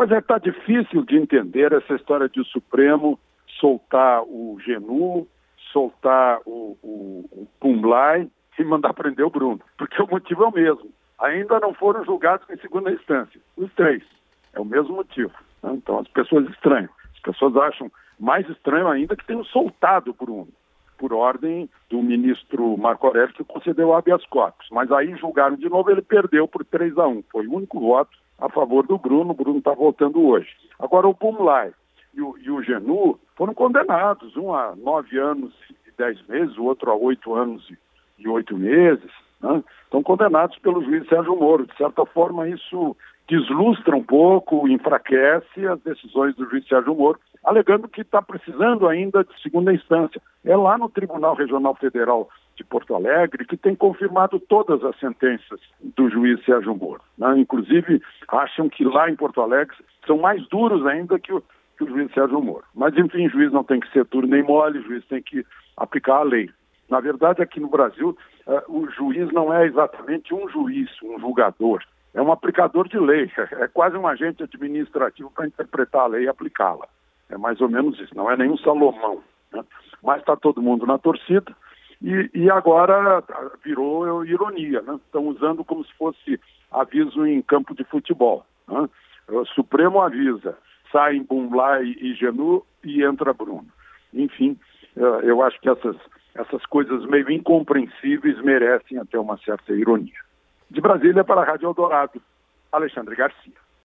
Pois é, está difícil de entender essa história de o Supremo soltar o Genu, soltar o, o, o Pumlai e mandar prender o Bruno, porque o motivo é o mesmo. Ainda não foram julgados em segunda instância, os três. É o mesmo motivo. Então as pessoas estranham. As pessoas acham mais estranho ainda que tenham soltado o Bruno, por ordem do ministro Marco Aurélio, que concedeu habeas corpus. Mas aí julgaram de novo, ele perdeu por 3 a 1. Foi o único voto a favor do Bruno. O Bruno está voltando hoje. Agora o Pumlai e o, e o Genu foram condenados, um a nove anos e dez meses, o outro a oito anos e oito meses. Né? Estão condenados pelo juiz Sérgio Moro. De certa forma, isso deslustra um pouco, enfraquece as decisões do juiz Sérgio Moro, alegando que está precisando ainda de segunda instância. É lá no Tribunal Regional Federal de Porto Alegre que tem confirmado todas as sentenças do juiz Sérgio Moro. Né? Inclusive, acham que lá em Porto Alegre são mais duros ainda que o, que o juiz Sérgio Moro. Mas, enfim, juiz não tem que ser duro nem mole, juiz tem que aplicar a lei. Na verdade, aqui no Brasil, uh, o juiz não é exatamente um juiz, um julgador. É um aplicador de lei, é quase um agente administrativo para interpretar a lei e aplicá-la. É mais ou menos isso, não é nenhum Salomão. Né? Mas está todo mundo na torcida e, e, agora virou ironia. Né? Estão usando como se fosse aviso em campo de futebol. Né? O Supremo avisa, saem Bumlai e Genu e entra Bruno. Enfim, eu acho que essas, essas coisas meio incompreensíveis merecem até uma certa ironia. De Brasília para a Rádio Eldorado, Alexandre Garcia.